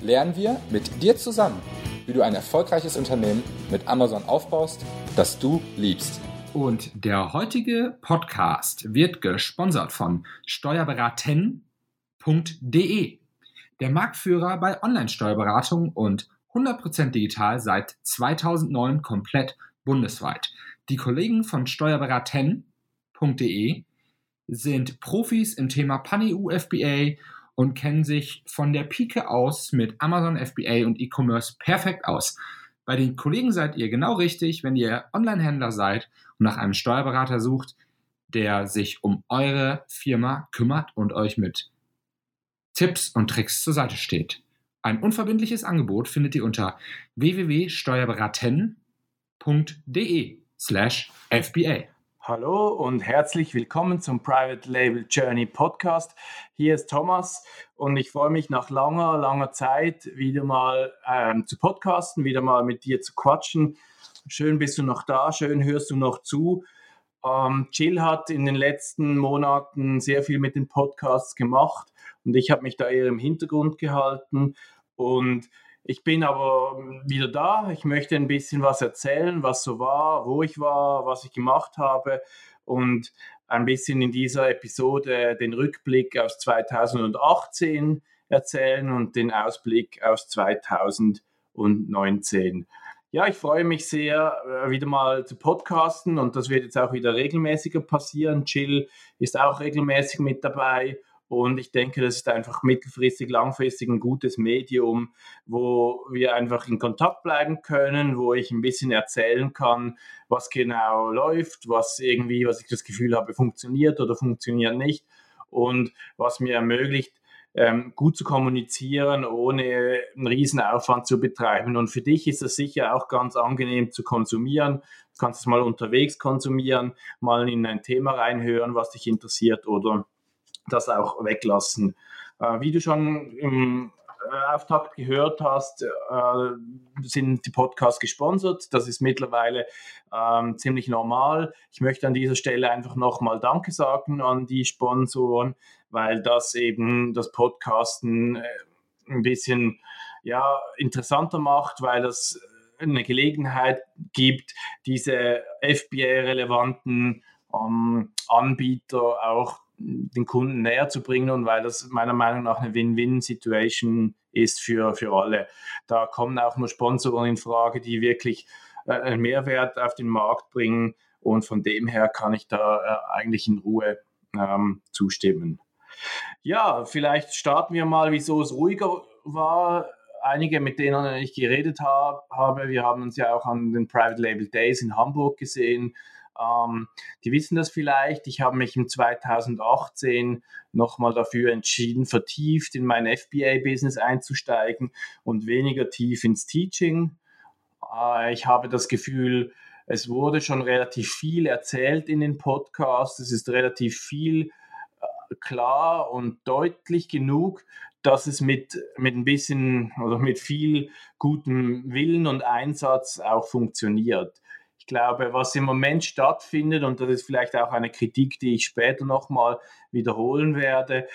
lernen wir mit dir zusammen, wie du ein erfolgreiches Unternehmen mit Amazon aufbaust, das du liebst. Und der heutige Podcast wird gesponsert von steuerberaten.de, der Marktführer bei Online-Steuerberatung und 100% digital seit 2009 komplett bundesweit. Die Kollegen von steuerberaten.de sind Profis im Thema Pani-U FBA und kennen sich von der Pike aus mit Amazon FBA und E-Commerce perfekt aus. Bei den Kollegen seid ihr genau richtig, wenn ihr Online-Händler seid und nach einem Steuerberater sucht, der sich um eure Firma kümmert und euch mit Tipps und Tricks zur Seite steht. Ein unverbindliches Angebot findet ihr unter www.steuerberaten.de slash FBA. Hallo und herzlich willkommen zum Private Label Journey Podcast. Hier ist Thomas und ich freue mich nach langer, langer Zeit wieder mal ähm, zu podcasten, wieder mal mit dir zu quatschen. Schön bist du noch da, schön hörst du noch zu. Ähm, Jill hat in den letzten Monaten sehr viel mit den Podcasts gemacht und ich habe mich da eher im Hintergrund gehalten und ich bin aber wieder da. Ich möchte ein bisschen was erzählen, was so war, wo ich war, was ich gemacht habe und ein bisschen in dieser Episode den Rückblick aus 2018 erzählen und den Ausblick aus 2019. Ja, ich freue mich sehr, äh, wieder mal zu podcasten und das wird jetzt auch wieder regelmäßiger passieren. Jill ist auch regelmäßig mit dabei und ich denke, das ist einfach mittelfristig, langfristig ein gutes Medium, wo wir einfach in Kontakt bleiben können, wo ich ein bisschen erzählen kann, was genau läuft, was irgendwie, was ich das Gefühl habe, funktioniert oder funktioniert nicht und was mir ermöglicht, ähm, gut zu kommunizieren, ohne einen riesen Aufwand zu betreiben. Und für dich ist das sicher auch ganz angenehm zu konsumieren. Du kannst es mal unterwegs konsumieren, mal in ein Thema reinhören, was dich interessiert oder das auch weglassen. Äh, wie du schon im äh, Auftakt gehört hast, äh, sind die Podcasts gesponsert. Das ist mittlerweile ähm, ziemlich normal. Ich möchte an dieser Stelle einfach nochmal Danke sagen an die Sponsoren, weil das eben das Podcasten ein bisschen ja, interessanter macht, weil das eine Gelegenheit gibt, diese FBA-relevanten ähm, Anbieter auch den Kunden näher zu bringen und weil das meiner Meinung nach eine Win-Win-Situation ist für, für alle. Da kommen auch nur Sponsoren in Frage, die wirklich äh, einen Mehrwert auf den Markt bringen und von dem her kann ich da äh, eigentlich in Ruhe ähm, zustimmen. Ja, vielleicht starten wir mal, wieso es ruhiger war. Einige, mit denen ich geredet habe, habe, wir haben uns ja auch an den Private Label Days in Hamburg gesehen ähm, die wissen das vielleicht. Ich habe mich im 2018 nochmal dafür entschieden, vertieft in mein FBA-Business einzusteigen und weniger tief ins Teaching. Äh, ich habe das Gefühl, es wurde schon relativ viel erzählt in den Podcasts. Es ist relativ viel äh, klar und deutlich genug, dass es mit, mit ein bisschen oder mit viel gutem Willen und Einsatz auch funktioniert glaube, was im Moment stattfindet, und das ist vielleicht auch eine Kritik, die ich später nochmal wiederholen werde,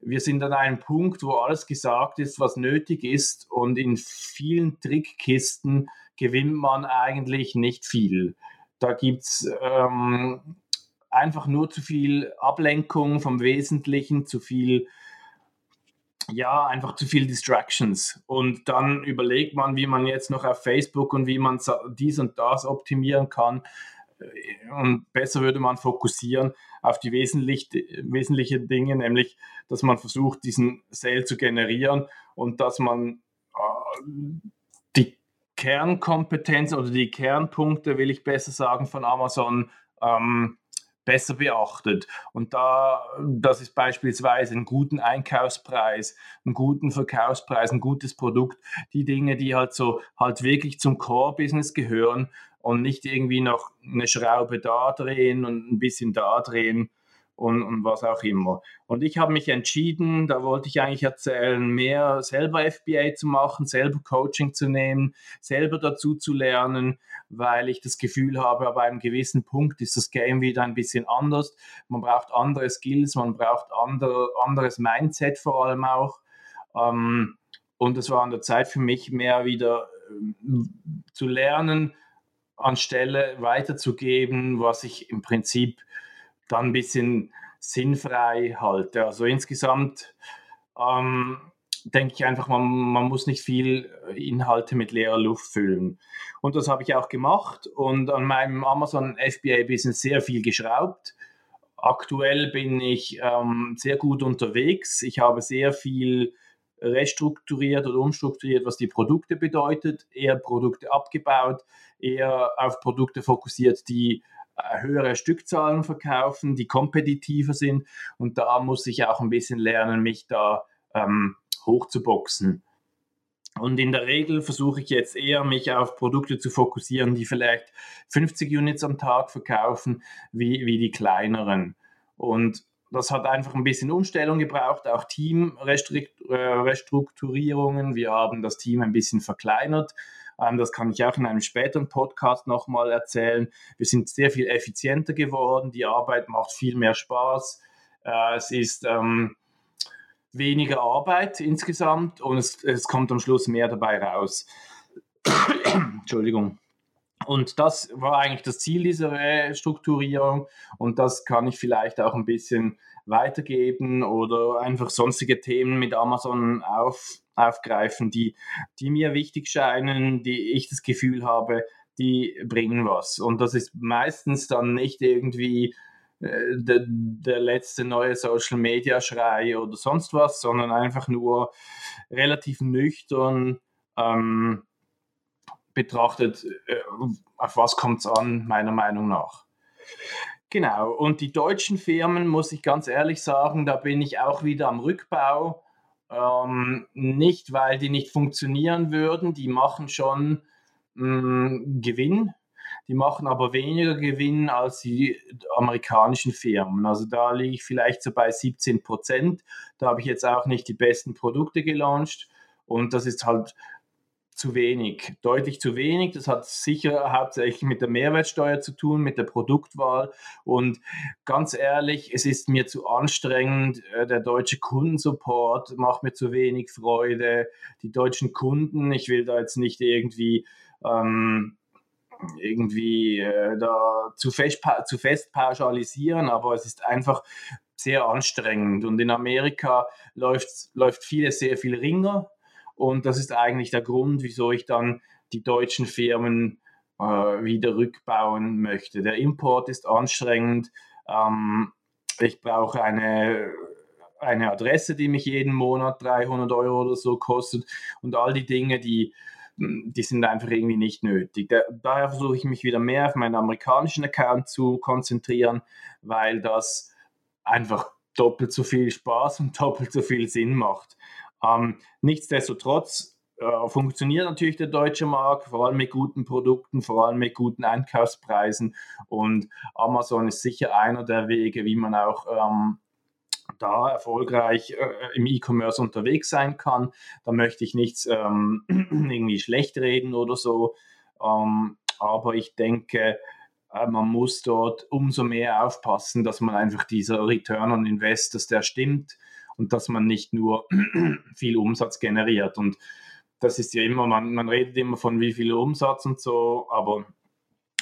wir sind an einem Punkt, wo alles gesagt ist, was nötig ist, und in vielen Trickkisten gewinnt man eigentlich nicht viel. Da gibt es ähm, einfach nur zu viel Ablenkung vom Wesentlichen, zu viel ja, einfach zu viel Distractions. Und dann überlegt man, wie man jetzt noch auf Facebook und wie man dies und das optimieren kann. Und besser würde man fokussieren auf die wesentlich, wesentlichen Dinge, nämlich, dass man versucht, diesen Sale zu generieren und dass man äh, die Kernkompetenz oder die Kernpunkte, will ich besser sagen, von Amazon ähm, besser beachtet. Und da, das ist beispielsweise einen guten Einkaufspreis, einen guten Verkaufspreis, ein gutes Produkt, die Dinge, die halt so halt wirklich zum Core-Business gehören und nicht irgendwie noch eine Schraube da drehen und ein bisschen da drehen und, und was auch immer. Und ich habe mich entschieden, da wollte ich eigentlich erzählen, mehr selber FBA zu machen, selber Coaching zu nehmen, selber dazu zu lernen, weil ich das Gefühl habe, ab einem gewissen Punkt ist das Game wieder ein bisschen anders. Man braucht andere Skills, man braucht andere, anderes Mindset vor allem auch. Ähm, und es war an der Zeit für mich mehr wieder ähm, zu lernen, anstelle weiterzugeben, was ich im Prinzip dann ein bisschen sinnfrei halte. Also insgesamt ähm, denke ich einfach, man, man muss nicht viel Inhalte mit leerer Luft füllen. Und das habe ich auch gemacht und an meinem Amazon FBA-Business sehr viel geschraubt. Aktuell bin ich ähm, sehr gut unterwegs. Ich habe sehr viel restrukturiert oder umstrukturiert, was die Produkte bedeutet, eher Produkte abgebaut, eher auf Produkte fokussiert, die äh, höhere Stückzahlen verkaufen, die kompetitiver sind. Und da muss ich auch ein bisschen lernen, mich da ähm, hochzuboxen. Und in der Regel versuche ich jetzt eher, mich auf Produkte zu fokussieren, die vielleicht 50 Units am Tag verkaufen, wie, wie die kleineren. Und das hat einfach ein bisschen Umstellung gebraucht, auch Teamrestrukturierungen. Wir haben das Team ein bisschen verkleinert das kann ich auch in einem späteren Podcast nochmal erzählen. Wir sind sehr viel effizienter geworden. Die Arbeit macht viel mehr Spaß. Äh, es ist ähm, weniger Arbeit insgesamt und es, es kommt am Schluss mehr dabei raus. Entschuldigung. Und das war eigentlich das Ziel dieser Restrukturierung und das kann ich vielleicht auch ein bisschen weitergeben oder einfach sonstige Themen mit Amazon auf, aufgreifen, die, die mir wichtig scheinen, die ich das Gefühl habe, die bringen was. Und das ist meistens dann nicht irgendwie äh, der, der letzte neue Social Media Schrei oder sonst was, sondern einfach nur relativ nüchtern ähm, betrachtet, äh, auf was kommt es an, meiner Meinung nach. Genau, und die deutschen Firmen, muss ich ganz ehrlich sagen, da bin ich auch wieder am Rückbau. Ähm, nicht, weil die nicht funktionieren würden, die machen schon mh, mm, Gewinn, die machen aber weniger Gewinn als die amerikanischen Firmen. Also da liege ich vielleicht so bei 17 Prozent. Da habe ich jetzt auch nicht die besten Produkte gelauncht. Und das ist halt zu wenig, deutlich zu wenig. Das hat sicher hauptsächlich mit der Mehrwertsteuer zu tun, mit der Produktwahl. Und ganz ehrlich, es ist mir zu anstrengend. Äh, der deutsche Kundensupport macht mir zu wenig Freude. Die deutschen Kunden, ich will da jetzt nicht irgendwie ähm, irgendwie äh, da zu fest, zu fest pauschalisieren, aber es ist einfach sehr anstrengend. Und in Amerika läuft, läuft vieles sehr viel ringer und das ist eigentlich der Grund, wieso ich dann die deutschen Firmen äh, wieder rückbauen möchte. Der Import ist anstrengend. Ähm, ich brauche eine, eine Adresse, die mich jeden Monat 300 Euro oder so kostet. Und all die Dinge, die, die sind einfach irgendwie nicht nötig. Da, daher versuche ich mich wieder mehr auf meinen amerikanischen Account zu konzentrieren, weil das einfach doppelt so viel Spaß und doppelt so viel Sinn macht. Ähm, nichtsdestotrotz äh, funktioniert natürlich der deutsche Markt, vor allem mit guten Produkten, vor allem mit guten Einkaufspreisen. Und Amazon ist sicher einer der Wege, wie man auch ähm, da erfolgreich äh, im E-Commerce unterwegs sein kann. Da möchte ich nichts ähm, irgendwie schlecht reden oder so. Ähm, aber ich denke, äh, man muss dort umso mehr aufpassen, dass man einfach dieser Return on Invest, dass der stimmt und dass man nicht nur viel Umsatz generiert. Und das ist ja immer, man, man redet immer von wie viel Umsatz und so, aber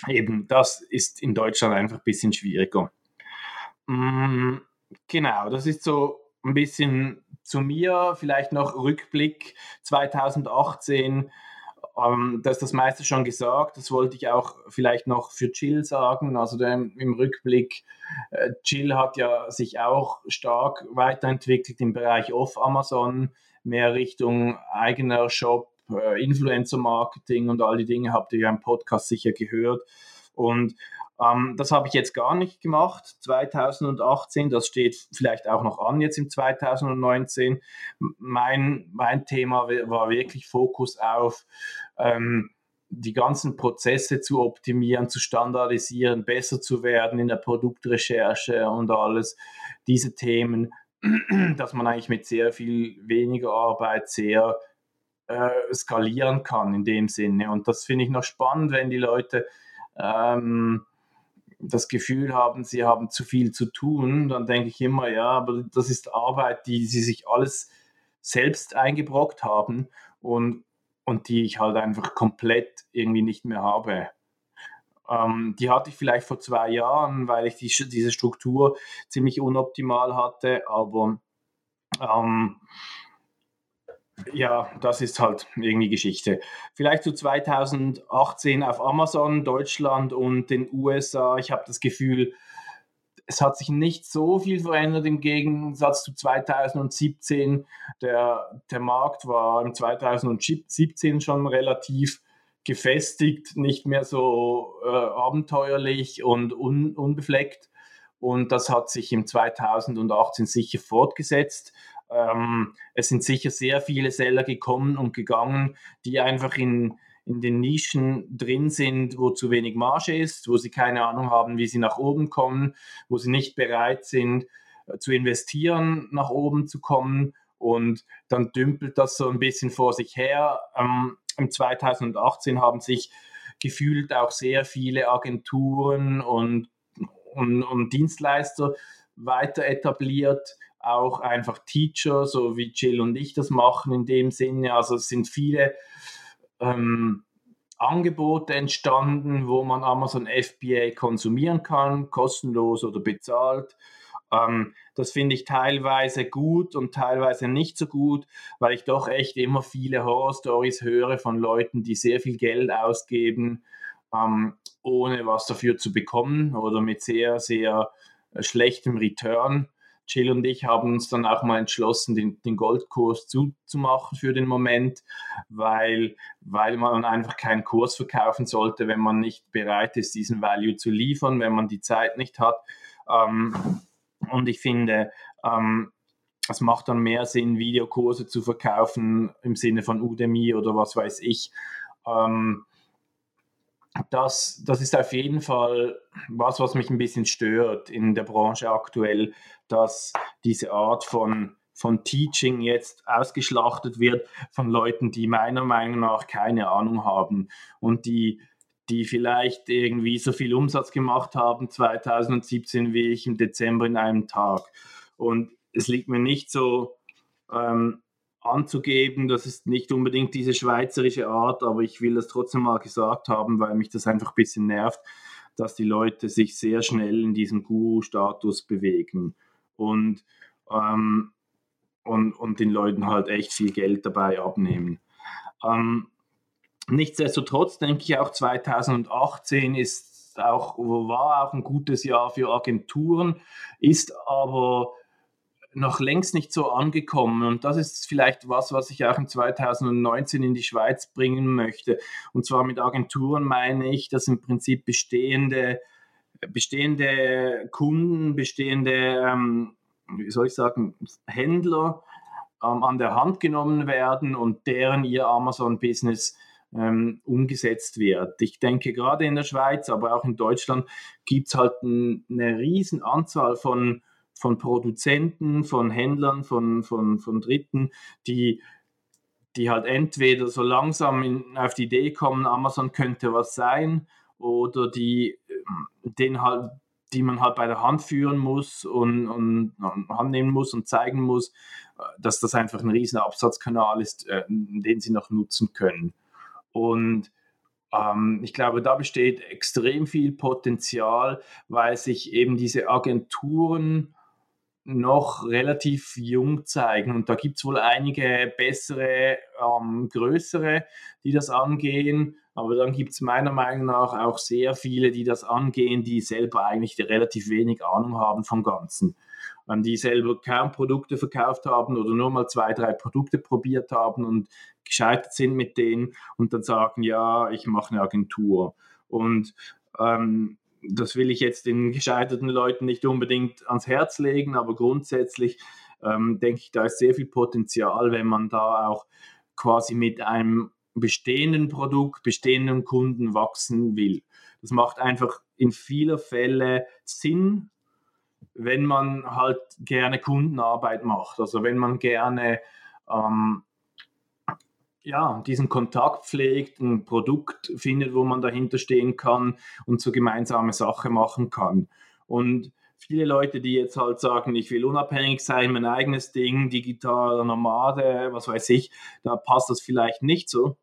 eben das ist in Deutschland einfach ein bisschen schwieriger. Mm, genau, das ist so ein bisschen zu mir, vielleicht noch Rückblick 2018 ähm, da ist das meiste schon gesagt. Das wollte ich auch vielleicht noch für Chill sagen. Also dem, im Rückblick, äh, Chill hat ja sich auch stark weiterentwickelt im Bereich Off-Amazon, mehr Richtung eigener Shop, äh, Influencer-Marketing und all die Dinge habt ihr ja im Podcast sicher gehört. Und Ähm, das habe ich jetzt gar nicht gemacht, 2018. Das steht vielleicht auch noch an jetzt im 2019. Mein, mein Thema war wirklich Fokus auf ähm, die ganzen Prozesse zu optimieren, zu standardisieren, besser zu werden in der Produktrecherche und alles diese Themen, dass man eigentlich mit sehr viel weniger Arbeit sehr äh, skalieren kann in dem Sinne. Und das finde ich noch spannend, wenn die Leute ähm, das Gefühl haben, sie haben zu viel zu tun, dann denke ich immer, ja, aber das ist Arbeit, die sie sich alles selbst eingebrockt haben und, und die ich halt einfach komplett irgendwie nicht mehr habe. Ähm, die hatte ich vielleicht vor zwei Jahren, weil ich die, diese Struktur ziemlich unoptimal hatte, aber ähm, ja, das ist halt irgendwie Geschichte. Vielleicht zu 2018 auf Amazon, Deutschland und den USA. Ich habe das Gefühl, es hat sich nicht so viel verändert im Gegensatz zu 2017. Der, der Markt war im 2017 schon relativ gefestigt, nicht mehr so äh, abenteuerlich und un, unbefleckt. Und das hat sich im 2018 sicher fortgesetzt. Ähm, es sind sicher sehr viele Seller gekommen und gegangen, die einfach in, in den Nischen drin sind, wo zu wenig Marge ist, wo sie keine Ahnung haben, wie sie nach oben kommen, wo sie nicht bereit sind äh, zu investieren, nach oben zu kommen. Und dann dümpelt das so ein bisschen vor sich her. Ähm, Im 2018 haben sich gefühlt auch sehr viele Agenturen und, und, und Dienstleister weiter etabliert, auch einfach Teacher, so wie Jill und ich das machen in dem Sinne. Also es sind viele ähm, Angebote entstanden, wo man Amazon FBA konsumieren kann, kostenlos oder bezahlt. Ähm, das finde ich teilweise gut und teilweise nicht so gut, weil ich doch echt immer viele Horror-Stories höre von Leuten, die sehr viel Geld ausgeben, ähm, ohne was dafür zu bekommen oder mit sehr, sehr schlechtem Return. Jill und ich haben uns dann auch mal entschlossen, den, den Goldkurs zuzumachen für den Moment, weil, weil man einfach keinen Kurs verkaufen sollte, wenn man nicht bereit ist, diesen Value zu liefern, wenn man die Zeit nicht hat. Ähm, und ich finde, ähm, es macht dann mehr Sinn, Videokurse zu verkaufen im Sinne von Udemy oder was weiß ich. Ähm, das, das ist auf jeden Fall was, was mich ein bisschen stört in der Branche aktuell, dass diese Art von, von Teaching jetzt ausgeschlachtet wird von Leuten, die meiner Meinung nach keine Ahnung haben und die, die vielleicht irgendwie so viel Umsatz gemacht haben 2017 wie ich im Dezember in einem Tag. Und es liegt mir nicht so ähm, anzugeben. Das ist nicht unbedingt diese schweizerische Art, aber ich will das trotzdem mal gesagt haben, weil mich das einfach ein bisschen nervt, dass die Leute sich sehr schnell in diesem Guru-Status bewegen und, ähm, und, und den Leuten halt echt viel Geld dabei abnehmen. Ähm, nichtsdestotrotz denke ich auch 2018 ist auch, war auch ein gutes Jahr für Agenturen, ist aber noch längst nicht so angekommen. Und das ist vielleicht was, was ich auch in 2019 in die Schweiz bringen möchte. Und zwar mit Agenturen meine ich, dass im Prinzip bestehende, bestehende Kunden, bestehende, ähm, wie soll ich sagen, Händler ähm, an der Hand genommen werden und deren ihr Amazon-Business ähm, umgesetzt wird. Ich denke, gerade in der Schweiz, aber auch in Deutschland gibt es halt ein, eine riesen Anzahl von von Produzenten, von Händlern, von, von, von Dritten, die, die halt entweder so langsam in, auf die Idee kommen, Amazon könnte was sein, oder die, ähm, den halt, die man halt bei der Hand führen muss und, und, und annehmen muss und zeigen muss, äh, dass das einfach ein riesen Absatzkanal ist, äh, den sie noch nutzen können. Und ähm, ich glaube, da besteht extrem viel Potenzial, weil sich eben diese Agenturen noch relativ jung zeigen. Und da gibt es wohl einige bessere, ähm, größere, die das angehen. Aber dann gibt es meiner Meinung nach auch sehr viele, die das angehen, die selber eigentlich relativ wenig Ahnung haben vom Ganzen. Ähm, die selber kaum Produkte verkauft haben oder nur mal zwei, drei Produkte probiert haben und gescheitert sind mit denen und dann sagen, ja, ich mache eine Agentur. Und ähm, das will ich jetzt den gescheiterten Leuten nicht unbedingt ans Herz legen, aber grundsätzlich ähm, denke ich, da ist sehr viel Potenzial, wenn man da auch quasi mit einem bestehenden Produkt, bestehenden Kunden wachsen will. Das macht einfach in vieler Fälle Sinn, wenn man halt gerne Kundenarbeit macht. Also wenn man gerne ähm, ja, diesen Kontakt pflegt, ein Produkt findet, wo man dahinter stehen kann und so gemeinsame Sache machen kann. Und viele Leute, die jetzt halt sagen, ich will unabhängig sein, mein eigenes Ding, digitaler Nomade, was weiß ich, da passt das vielleicht nicht so.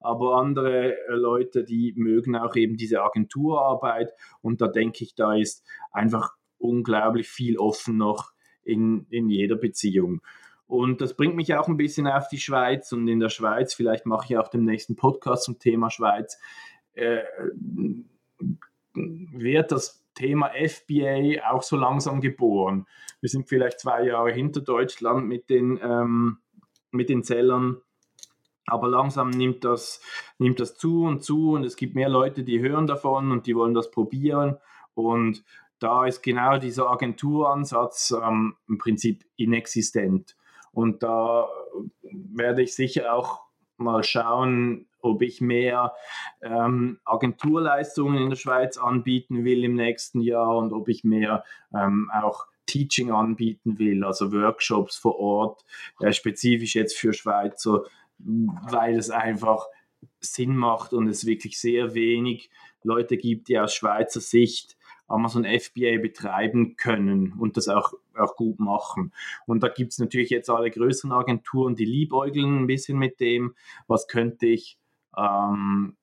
Aber andere äh, Leute, die mögen auch eben diese Agenturarbeit und da denke ich, da ist einfach unglaublich viel offen noch in, in jeder Beziehung. Und das bringt mich auch ein bisschen auf die Schweiz und in der Schweiz, vielleicht mache ich auch den nächsten Podcast zum Thema Schweiz, äh, wird das Thema FBA auch so langsam geboren. Wir sind vielleicht zwei Jahre hinter Deutschland mit den, ähm, mit den Zellern, aber langsam nimmt das, nimmt das zu und zu und es gibt mehr Leute, die hören davon und die wollen das probieren. Und da ist genau dieser Agenturansatz ähm, im Prinzip inexistent. Und da werde ich sicher auch mal schauen, ob ich mehr ähm, Agenturleistungen in der Schweiz anbieten will im nächsten Jahr und ob ich mehr ähm, auch Teaching anbieten will, also Workshops vor Ort, äh, spezifisch jetzt für Schweizer, weil es einfach Sinn macht und es wirklich sehr wenig Leute gibt, die aus Schweizer Sicht Amazon FBA betreiben können und das auch, auch gut machen. Und da gibt es natürlich jetzt alle größeren Agenturen, die liebäugeln ein bisschen mit dem, was könnte ich ähm,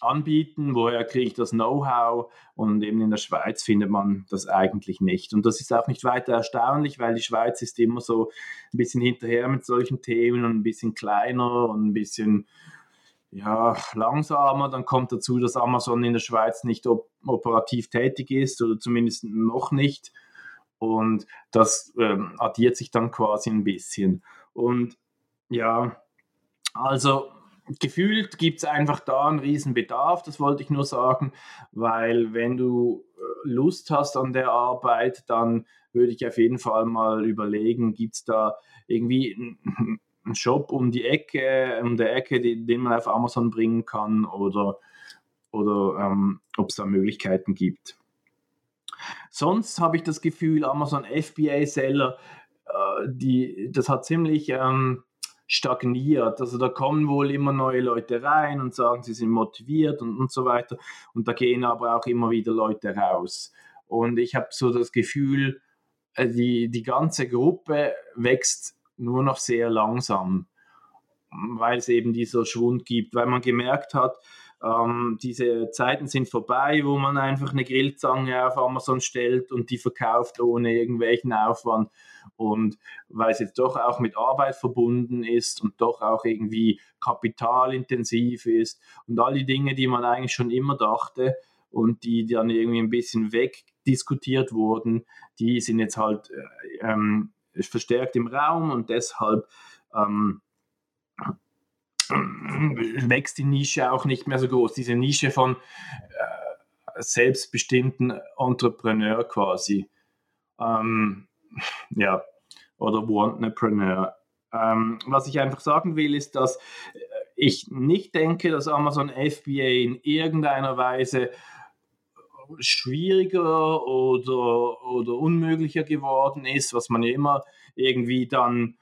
anbieten, woher kriege ich das Know-how und eben in der Schweiz findet man das eigentlich nicht. Und das ist auch nicht weiter erstaunlich, weil die Schweiz ist immer so ein bisschen hinterher mit solchen Themen und ein bisschen kleiner und ein bisschen ja, langsamer. Dann kommt dazu, dass Amazon in der Schweiz nicht op operativ tätig ist oder zumindest noch nicht. Und das ähm, addiert sich dann quasi ein bisschen. Und ja, also gefühlt gibt es einfach da einen riesen Bedarf, das wollte ich nur sagen, weil wenn du äh, Lust hast an der Arbeit, dann würde ich auf jeden Fall mal überlegen, gibt es da irgendwie einen Shop um die Ecke, um der Ecke, die, den man auf Amazon bringen kann oder, oder ähm, ob es da Möglichkeiten gibt. Sonst habe ich das Gefühl, Amazon FBA-Seller, äh, die, das hat ziemlich ähm, stagniert. Also da kommen wohl immer neue Leute rein und sagen, sie sind motiviert und, und so weiter. Und da gehen aber auch immer wieder Leute raus. Und ich habe so das Gefühl, äh, die, die ganze Gruppe wächst nur noch sehr langsam, weil es eben dieser Schwund gibt, weil man gemerkt hat, ähm, diese Zeiten sind vorbei, wo man einfach eine Grillzange auf Amazon stellt und die verkauft ohne irgendwelchen Aufwand. Und weil es jetzt doch auch mit Arbeit verbunden ist und doch auch irgendwie kapitalintensiv ist und all die Dinge, die man eigentlich schon immer dachte und die dann irgendwie ein bisschen wegdiskutiert wurden, die sind jetzt halt äh, ähm, verstärkt im Raum und deshalb ähm, wächst die Nische auch nicht mehr so groß. Diese Nische von äh, selbstbestimmten Entrepreneur quasi. Ähm, ja, oder Wantrepreneur. Ähm, was ich einfach sagen will, ist, dass äh, ich nicht denke, dass Amazon FBA in irgendeiner Weise schwieriger oder, oder unmöglicher geworden ist, was man ja immer irgendwie dann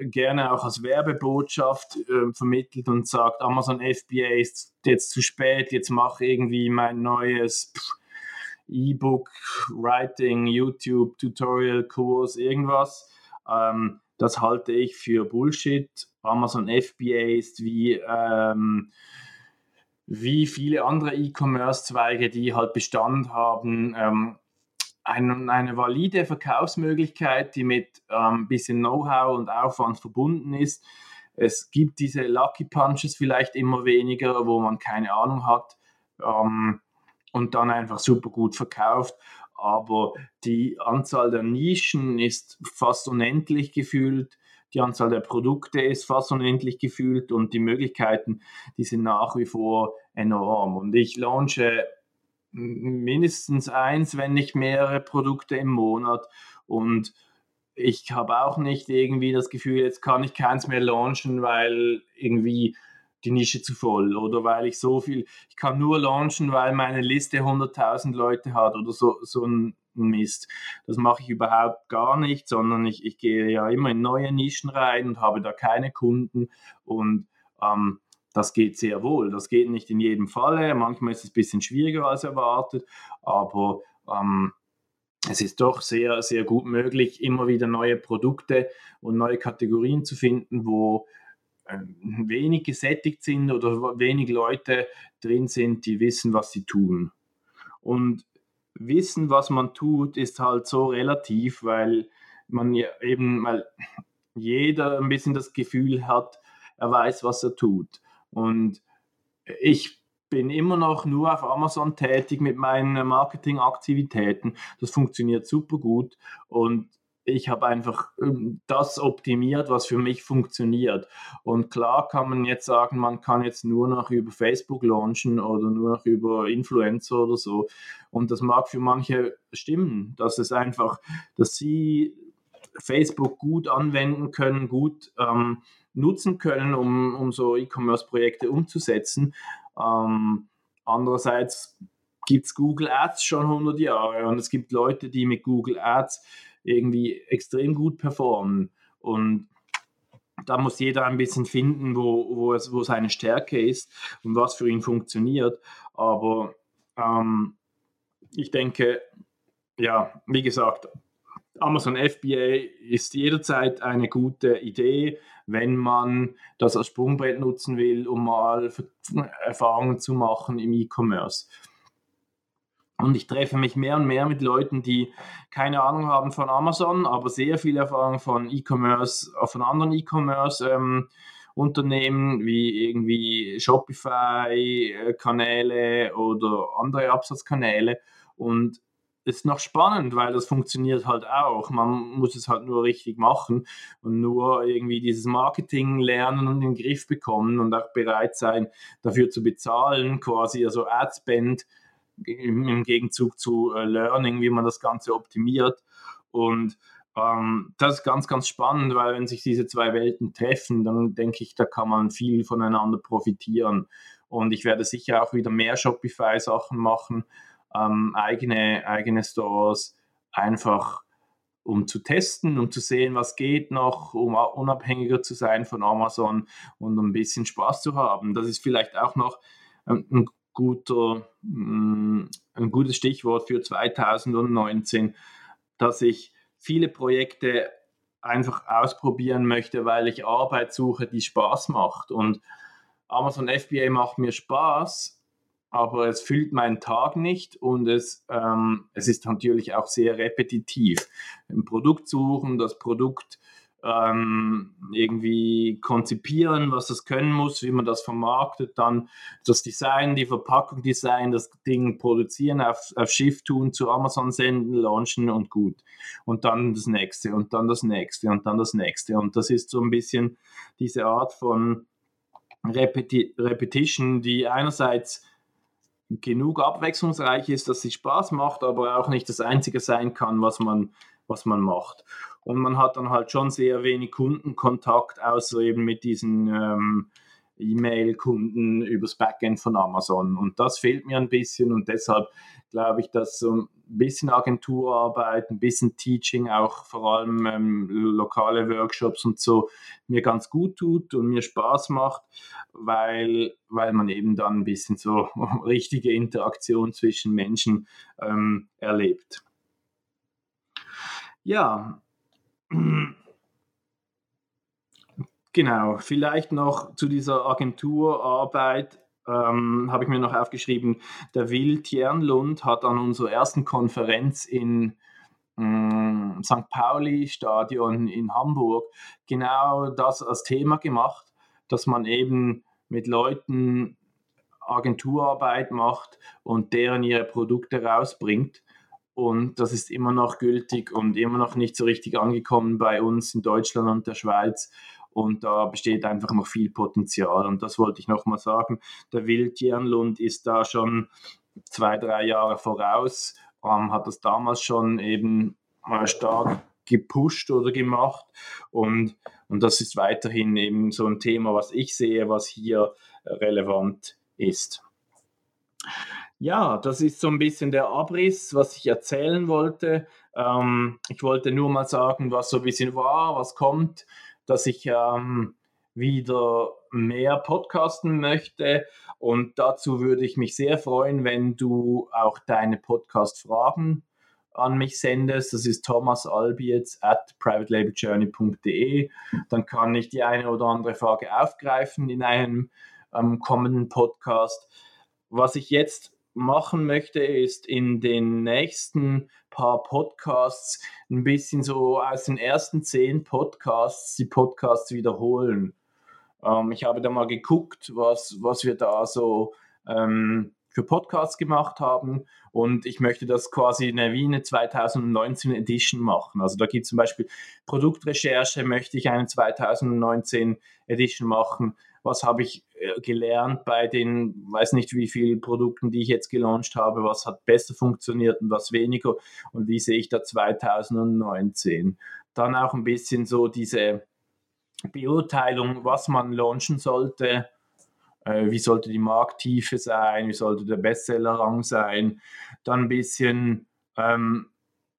gerne auch als Werbebotschaft äh, vermittelt und sagt, Amazon FBA ist jetzt zu spät, jetzt mache irgendwie mein neues E-Book, Writing, YouTube, Tutorial, Kurs, irgendwas. Ähm, das halte ich für Bullshit. Amazon FBA ist wie, ähm, wie viele andere E-Commerce-Zweige, die halt Bestand haben, ähm, ein, eine valide Verkaufsmöglichkeit, die mit ein ähm, bisschen Know-how und Aufwand verbunden ist. Es gibt diese Lucky Punches vielleicht immer weniger, wo man keine Ahnung hat ähm, und dann einfach super gut verkauft. Aber die Anzahl der Nischen ist fast unendlich gefühlt. Die Anzahl der Produkte ist fast unendlich gefühlt und die Möglichkeiten, die sind nach wie vor enorm. Und ich launche mindestens eins, wenn nicht mehrere Produkte im Monat. Und ich habe auch nicht irgendwie das Gefühl, jetzt kann ich keins mehr launchen, weil irgendwie die Nische zu voll oder weil ich so viel, ich kann nur launchen, weil meine Liste 100.000 Leute hat oder so, so ein Mist. Das mache ich überhaupt gar nicht, sondern ich, ich gehe ja immer in neue Nischen rein und habe da keine Kunden und ähm, das geht sehr wohl. Das geht nicht in jedem Falle. Manchmal ist es ein bisschen schwieriger als erwartet, aber ähm, es ist doch sehr, sehr gut möglich, immer wieder neue Produkte und neue Kategorien zu finden, wo ähm, wenig gesättigt sind oder wenig Leute drin sind, die wissen, was sie tun. Und wissen, was man tut, ist halt so relativ, weil man ja eben, weil jeder ein bisschen das Gefühl hat, er weiß, was er tut. Und ich bin immer noch nur auf Amazon tätig mit meinen Marketingaktivitäten. Das funktioniert super gut und ich habe einfach ähm, das optimiert, was für mich funktioniert. Und klar kann man jetzt sagen, man kann jetzt nur noch über Facebook launchen oder nur noch über Influencer oder so. Und das mag für manche stimmen, dass es einfach, dass sie Facebook gut anwenden können, gut ähm, nutzen können, um, um so E-Commerce-Projekte umzusetzen. Ähm, andererseits gibt es Google Ads schon 100 Jahre und es gibt Leute, die mit Google Ads irgendwie extrem gut performen. Und da muss jeder ein bisschen finden, wo, wo, es, wo seine Stärke ist und was für ihn funktioniert. Aber ähm, ich denke, ja, wie gesagt, Amazon FBA ist jederzeit eine gute Idee, wenn man das als Sprungbrett nutzen will, um mal Erfahrungen zu machen im E-Commerce. Und ich treffe mich mehr und mehr mit Leuten, die keine Ahnung haben von Amazon, aber sehr viel Erfahrung von E-Commerce, äh, von anderen E-Commerce. Ähm, wie irgendwie Shopify-Kanäle äh, oder andere Absatzkanäle. Und ist noch spannend, weil das funktioniert halt auch. Man muss es halt nur richtig machen und nur irgendwie dieses Marketing lernen und in den Griff bekommen und auch bereit sein, dafür zu bezahlen, quasi also Adspend im, Gegenzug zu äh, Learning, wie man das Ganze optimiert. Und ähm, das ist ganz, ganz spannend, weil wenn sich diese zwei Welten treffen, dann denke ich, da kann man viel voneinander profitieren. Und ich werde sicher auch wieder mehr Shopify-Sachen machen ähm, eigene, eigene Stores, einfach um zu testen, um zu sehen, was geht noch, um unabhängiger zu sein von Amazon und ein bisschen Spaß zu haben. Das ist vielleicht auch noch ein, guter, mm, ein gutes Stichwort für 2019, dass ich viele Projekte einfach ausprobieren möchte, weil ich Arbeit suche, die Spaß macht. Und Amazon FBA macht mir Spaß, aber es füllt meinen Tag nicht und es, ähm, es ist natürlich auch sehr repetitiv. Ein Produkt suchen, das Produkt ähm, irgendwie konzipieren, was das können muss, wie man das vermarktet, dann das Design, die Verpackung design, das Ding produzieren, auf, auf Schiff tun, zu Amazon senden, launchen und gut. Und dann das nächste und dann das nächste und dann das nächste. Und das ist so ein bisschen diese Art von Repeti Repetition, die einerseits genug abwechslungsreich ist, dass sie Spaß macht, aber auch nicht das Einzige sein kann, was man, was man macht. Und man hat dann halt schon sehr wenig Kundenkontakt, außer eben mit diesen ähm, E-Mail-Kunden übers Backend von Amazon. Und das fehlt mir ein bisschen und deshalb glaube ich, dass so ein bisschen Agenturarbeit, ein bisschen Teaching, auch vor allem ähm, lokale Workshops und so, mir ganz gut tut und mir Spaß macht, weil, weil man eben dann ein bisschen so richtige Interaktion zwischen Menschen ähm, erlebt. Ja, genau, vielleicht noch zu dieser Agenturarbeit ähm, habe ich mir noch aufgeschrieben, der Will Tiernlund hat an unserer ersten Konferenz in ähm, St. Pauli Stadion in Hamburg genau das als Thema gemacht, dass man eben mit Leuten Agenturarbeit macht und deren ihre Produkte rausbringt. Und das ist immer noch gültig und immer noch nicht so richtig angekommen bei uns in Deutschland und der Schweiz. Und da besteht einfach noch viel Potenzial. Und das wollte ich nochmal sagen. Der Tiernlund ist da schon zwei, drei Jahre voraus, ähm, hat das damals schon eben mal stark gepusht oder gemacht und, und das ist weiterhin eben so ein Thema, was ich sehe, was hier relevant ist. Ja, das ist so ein bisschen der Abriss, was ich erzählen wollte. Ähm, ich wollte nur mal sagen, was so ein bisschen war, was kommt, dass ich ähm, wieder mehr podcasten möchte. Und dazu würde ich mich sehr freuen, wenn du auch deine Podcast-Fragen an mich sendest. Das ist Thomas Albietz at privatelabeljourney.de. Dann kann ich die eine oder andere Frage aufgreifen in einem ähm, kommenden Podcast. Was ich jetzt machen möchte, ist in den nächsten paar Podcasts ein bisschen so aus den ersten zehn Podcasts die Podcasts wiederholen. Ähm, ich habe da mal geguckt, was, was wir da so ähm, für Podcasts gemacht haben und ich möchte das quasi in der Wiener 2019 Edition machen. Also da gibt es zum Beispiel Produktrecherche, möchte ich eine 2019 Edition machen. Was habe ich äh, gelernt bei den, weiß nicht wie vielen Produkten, die ich jetzt gelauncht habe, was hat besser funktioniert und was weniger und wie sehe ich da 2019. Dann auch ein bisschen so diese Beurteilung, was man launchen sollte, wie sollte die Markttiefe sein, wie sollte der Bestsellerrang sein, dann ein bisschen ähm,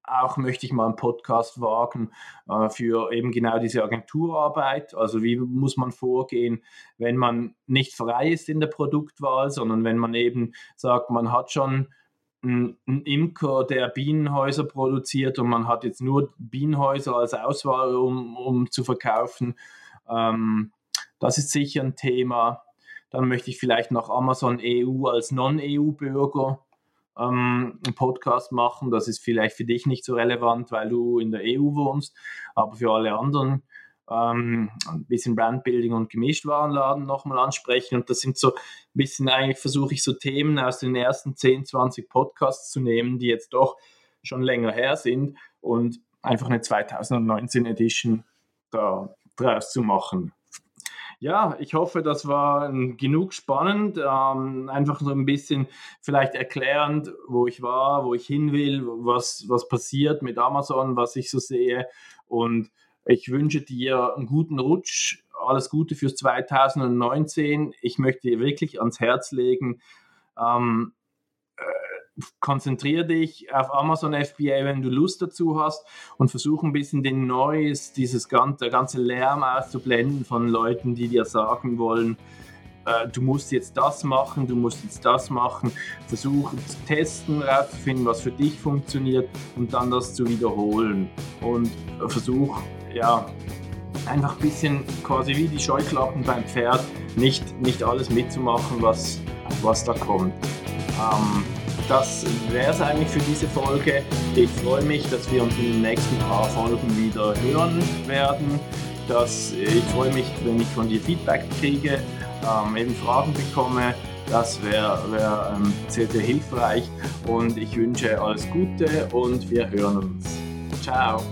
auch möchte ich mal einen Podcast wagen äh, für eben genau diese Agenturarbeit. Also wie muss man vorgehen, wenn man nicht frei ist in der Produktwahl, sondern wenn man eben sagt, man hat schon einen Imker, der Bienenhäuser produziert und man hat jetzt nur Bienenhäuser als Auswahl, um, um zu verkaufen. Ähm, das ist sicher ein Thema. Dann möchte ich vielleicht noch Amazon EU als Non-EU-Bürger ähm, einen Podcast machen. Das ist vielleicht für dich nicht so relevant, weil du in der EU wohnst, aber für alle anderen ähm, ein bisschen Brandbuilding und Gemischtwarenladen nochmal ansprechen. Und das sind so ein bisschen eigentlich, versuche ich so Themen aus den ersten 10, 20 Podcasts zu nehmen, die jetzt doch schon länger her sind und einfach eine 2019 Edition da draus zu machen. Ja, ich hoffe, das war genug spannend. Ähm, einfach so ein bisschen vielleicht erklärend, wo ich war, wo ich hin will, was, was passiert mit Amazon, was ich so sehe. Und ich wünsche dir einen guten Rutsch, alles Gute fürs 2019. Ich möchte dir wirklich ans Herz legen, ähm, konzentriere dich auf Amazon FBA, wenn du Lust dazu hast und versuch ein bisschen den Neues, dieses ganze, der ganze Lärm auszublenden von Leuten, die dir sagen wollen, äh, du musst jetzt das machen, du musst jetzt das machen. Versuch zu testen, herauszufinden, was für dich funktioniert und dann das zu wiederholen. Und versuch, ja, einfach ein bisschen quasi wie die Scheuklappen beim Pferd, nicht, nicht alles mitzumachen, was, was da kommt. Ähm, das wäre es eigentlich für diese Folge. Ich freue mich, dass wir uns in den nächsten paar Folgen wieder hören werden. Das, ich freue mich, wenn ich von dir Feedback kriege, ähm, eben Fragen bekomme. Das wäre wär, ähm, sehr, sehr hilfreich und ich wünsche alles Gute und wir hören uns. Ciao.